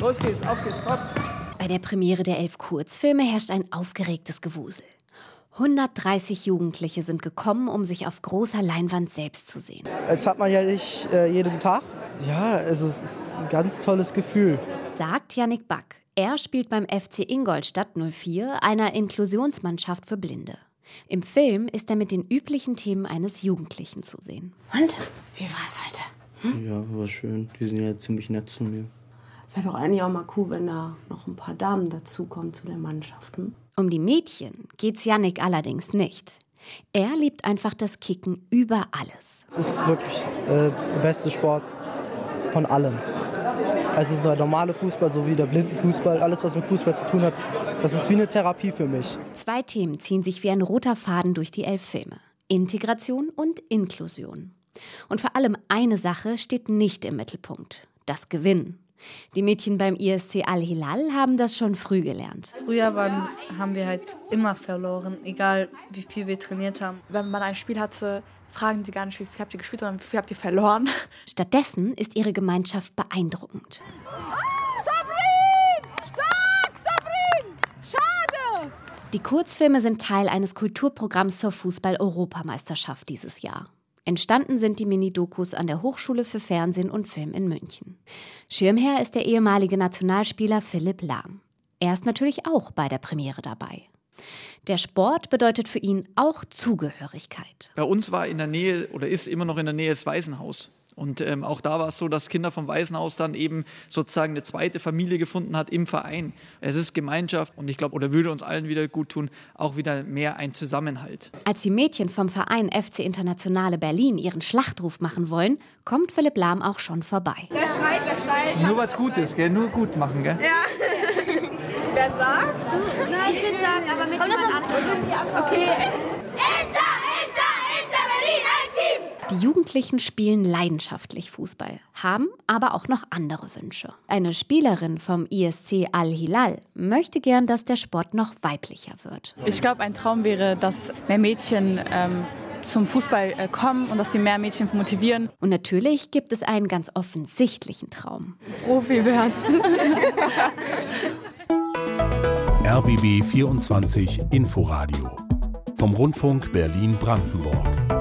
Los geht's, auf geht's, hopp. Bei der Premiere der elf Kurzfilme herrscht ein aufgeregtes Gewusel. 130 Jugendliche sind gekommen, um sich auf großer Leinwand selbst zu sehen. Das hat man ja nicht äh, jeden Tag. Ja, es ist, es ist ein ganz tolles Gefühl. Sagt Yannick Back. Er spielt beim FC Ingolstadt 04, einer Inklusionsmannschaft für Blinde. Im Film ist er mit den üblichen Themen eines Jugendlichen zu sehen. Und? Wie war's heute? Hm? Ja, war schön. Die sind ja ziemlich nett zu mir. Wäre doch eigentlich auch mal cool, wenn da noch ein paar Damen dazukommen zu der Mannschaft. Hm? Um die Mädchen geht's Yannick allerdings nicht. Er liebt einfach das Kicken über alles. Es ist wirklich äh, der beste Sport von allen. Also der normale Fußball sowie der Blindenfußball, alles was mit Fußball zu tun hat, das ist wie eine Therapie für mich. Zwei Themen ziehen sich wie ein roter Faden durch die elf Filme. Integration und Inklusion. Und vor allem eine Sache steht nicht im Mittelpunkt. Das Gewinnen. Die Mädchen beim ISC Al-Hilal haben das schon früh gelernt. Früher waren, haben wir halt immer verloren, egal wie viel wir trainiert haben. Wenn man ein Spiel hatte, fragen sie gar nicht, wie viel habt ihr gespielt, sondern wie viel habt ihr verloren. Stattdessen ist ihre Gemeinschaft beeindruckend. Sabrin! Stark, Sabrin! Schade! Die Kurzfilme sind Teil eines Kulturprogramms zur Fußball-Europameisterschaft dieses Jahr. Entstanden sind die Mini-Dokus an der Hochschule für Fernsehen und Film in München. Schirmherr ist der ehemalige Nationalspieler Philipp Lahm. Er ist natürlich auch bei der Premiere dabei. Der Sport bedeutet für ihn auch Zugehörigkeit. Bei uns war in der Nähe oder ist immer noch in der Nähe das Waisenhaus. Und ähm, auch da war es so, dass Kinder vom Waisenhaus dann eben sozusagen eine zweite Familie gefunden hat im Verein. Es ist Gemeinschaft und ich glaube, oder würde uns allen wieder gut tun, auch wieder mehr ein Zusammenhalt. Als die Mädchen vom Verein FC Internationale Berlin ihren Schlachtruf machen wollen, kommt Philipp Lahm auch schon vorbei. Wer schreit, wer schreit? Nur was Gutes, gell? Nur gut machen, gell? Ja. wer sagt? Ich würde sagen, aber mit jemand anderem. Okay. Die Jugendlichen spielen leidenschaftlich Fußball, haben aber auch noch andere Wünsche. Eine Spielerin vom ISC Al-Hilal möchte gern, dass der Sport noch weiblicher wird. Ich glaube, ein Traum wäre, dass mehr Mädchen ähm, zum Fußball äh, kommen und dass sie mehr Mädchen motivieren. Und natürlich gibt es einen ganz offensichtlichen Traum. Profi werden. RBB 24 Inforadio vom Rundfunk Berlin-Brandenburg.